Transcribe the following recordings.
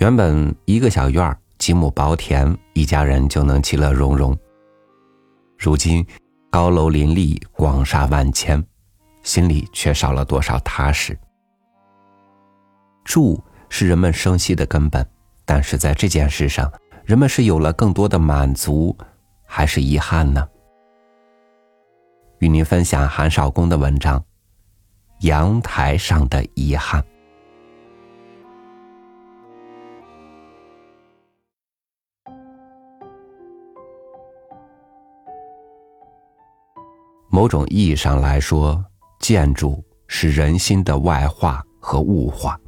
原本一个小院，几亩薄田，一家人就能其乐融融。如今高楼林立，广厦万千，心里却少了多少踏实。住是人们生息的根本，但是在这件事上，人们是有了更多的满足，还是遗憾呢？与您分享韩少功的文章《阳台上的遗憾》。某种意义上来说，建筑是人心的外化和物化。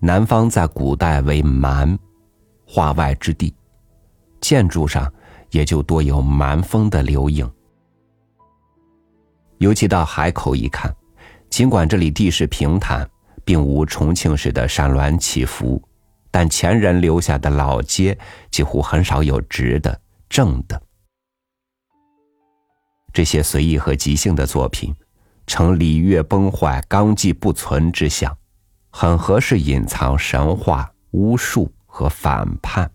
南方在古代为蛮，化外之地，建筑上也就多有蛮风的留影。尤其到海口一看，尽管这里地势平坦，并无重庆市的山峦起伏，但前人留下的老街几乎很少有直的、正的。这些随意和即兴的作品，呈礼乐崩坏、纲纪不存之象，很合适隐藏神话、巫术和反叛。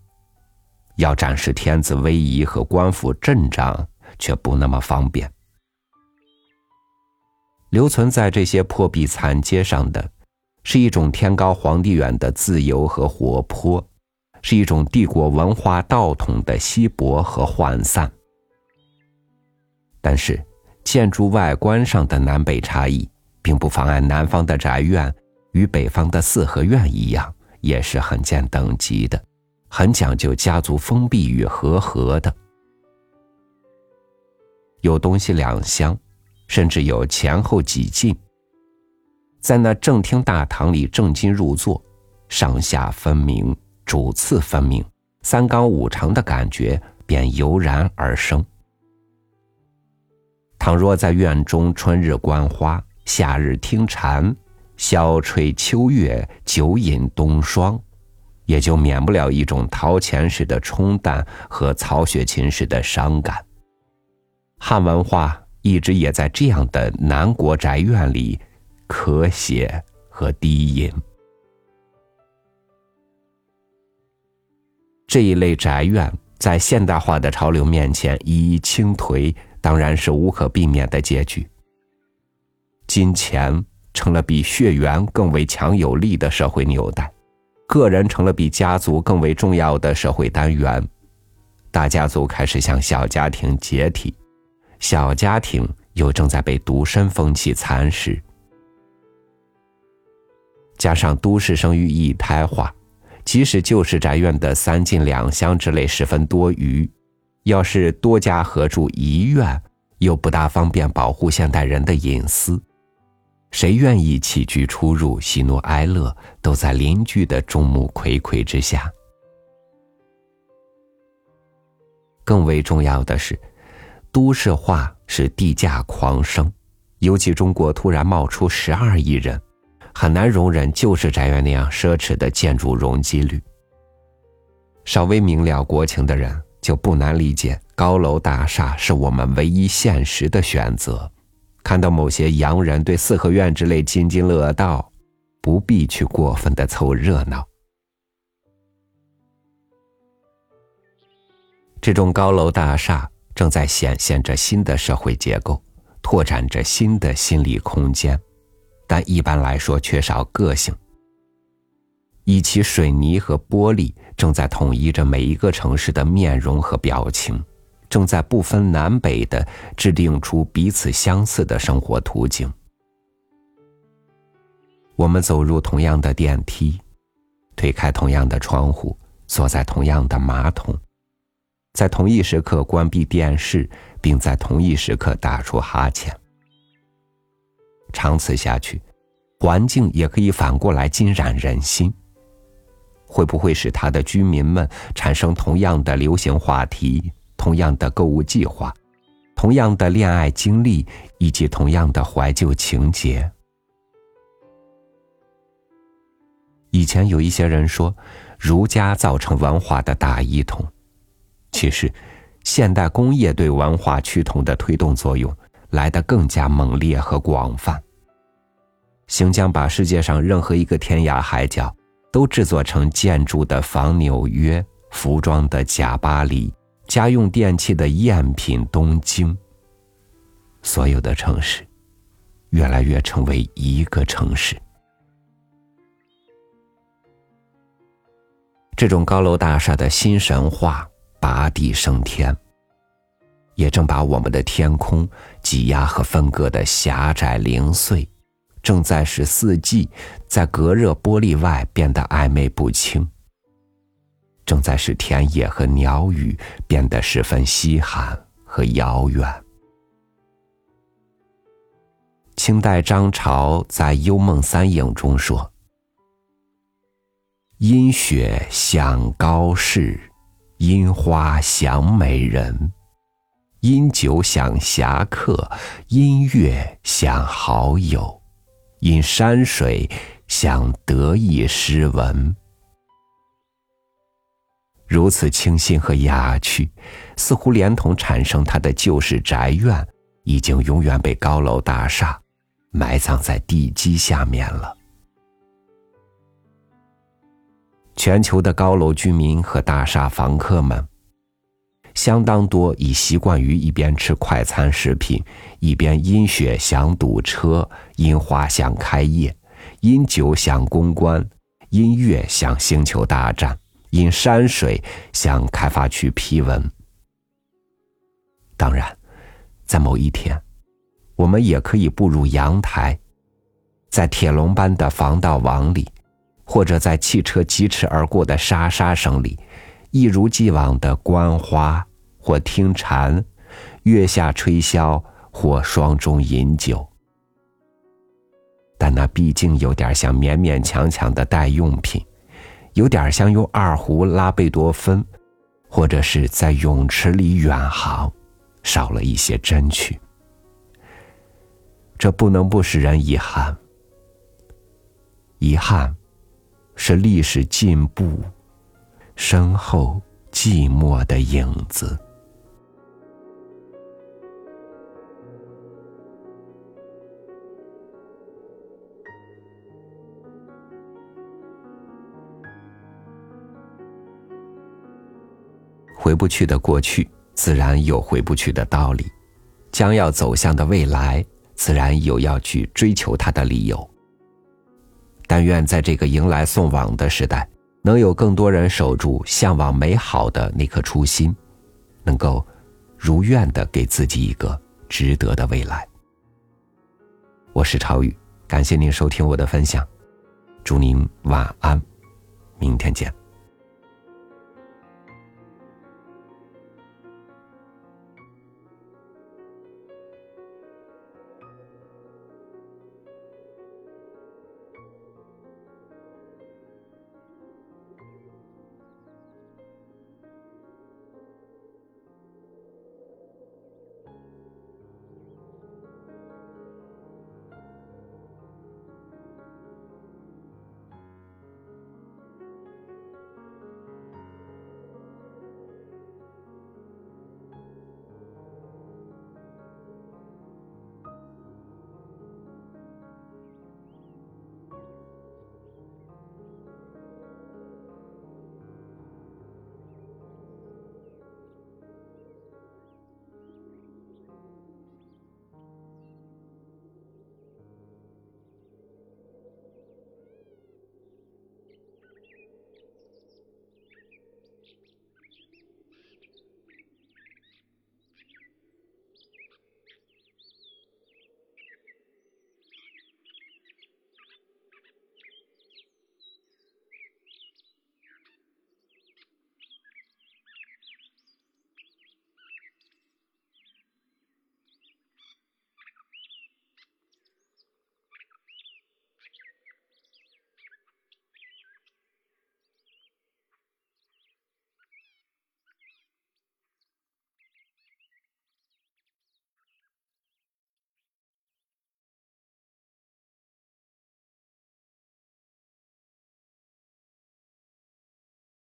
要展示天子威仪和官府阵仗，却不那么方便。留存在这些破壁残阶上的，是一种天高皇帝远的自由和活泼，是一种帝国文化道统的稀薄和涣散。但是，建筑外观上的南北差异，并不妨碍南方的宅院与北方的四合院一样，也是很见等级的，很讲究家族封闭与和合的。有东西两厢，甚至有前后几进。在那正厅大堂里正襟入座，上下分明、主次分明、三纲五常的感觉便油然而生。倘若在院中春日观花，夏日听蝉，晓吹秋月，酒饮冬霜，也就免不了一种陶钱式的冲淡和曹雪芹式的伤感。汉文化一直也在这样的南国宅院里咳血和低吟。这一类宅院在现代化的潮流面前一一倾颓。当然是无可避免的结局。金钱成了比血缘更为强有力的社会纽带，个人成了比家族更为重要的社会单元，大家族开始向小家庭解体，小家庭又正在被独身风气蚕食。加上都市生育一胎化，即使旧式宅院的三进两厢之类十分多余。要是多家合住一院，又不大方便保护现代人的隐私，谁愿意起居出入、喜怒哀乐都在邻居的众目睽睽之下？更为重要的是，都市化使地价狂升，尤其中国突然冒出十二亿人，很难容忍旧式宅院那样奢侈的建筑容积率。稍微明了国情的人。就不难理解，高楼大厦是我们唯一现实的选择。看到某些洋人对四合院之类津津乐道，不必去过分的凑热闹。这种高楼大厦正在显现着新的社会结构，拓展着新的心理空间，但一般来说缺少个性。以其水泥和玻璃正在统一着每一个城市的面容和表情，正在不分南北的制定出彼此相似的生活途径。我们走入同样的电梯，推开同样的窗户，坐在同样的马桶，在同一时刻关闭电视，并在同一时刻打出哈欠。长此下去，环境也可以反过来浸染人心。会不会使他的居民们产生同样的流行话题、同样的购物计划、同样的恋爱经历以及同样的怀旧情节？以前有一些人说，儒家造成文化的大一统，其实，现代工业对文化趋同的推动作用来得更加猛烈和广泛，行将把世界上任何一个天涯海角。都制作成建筑的仿纽约、服装的假巴黎、家用电器的赝品东京。所有的城市，越来越成为一个城市。这种高楼大厦的新神话拔地升天，也正把我们的天空挤压和分割的狭窄零碎，正在使四季在隔热玻璃外变得暧昧不清，正在使田野和鸟语变得十分稀罕和遥远。清代张潮在《幽梦三影》中说。因雪想高士，因花想美人，因酒想侠客，因月想好友，因山水想得意诗文。如此清新和雅趣，似乎连同产生他的旧式宅院，已经永远被高楼大厦埋葬在地基下面了。全球的高楼居民和大厦房客们，相当多已习惯于一边吃快餐食品，一边因雪想堵车，因花想开业，因酒想公关，因月想星球大战，因山水想开发区批文。当然，在某一天，我们也可以步入阳台，在铁笼般的防盗网里。或者在汽车疾驰而过的沙沙声里，一如既往的观花或听蝉，月下吹箫或霜中饮酒。但那毕竟有点像勉勉强强的代用品，有点像用二胡拉贝多芬，或者是在泳池里远航，少了一些真趣。这不能不使人遗憾。遗憾。是历史进步身后寂寞的影子，回不去的过去，自然有回不去的道理；将要走向的未来，自然有要去追求它的理由。但愿在这个迎来送往的时代，能有更多人守住向往美好的那颗初心，能够如愿的给自己一个值得的未来。我是超宇，感谢您收听我的分享，祝您晚安，明天见。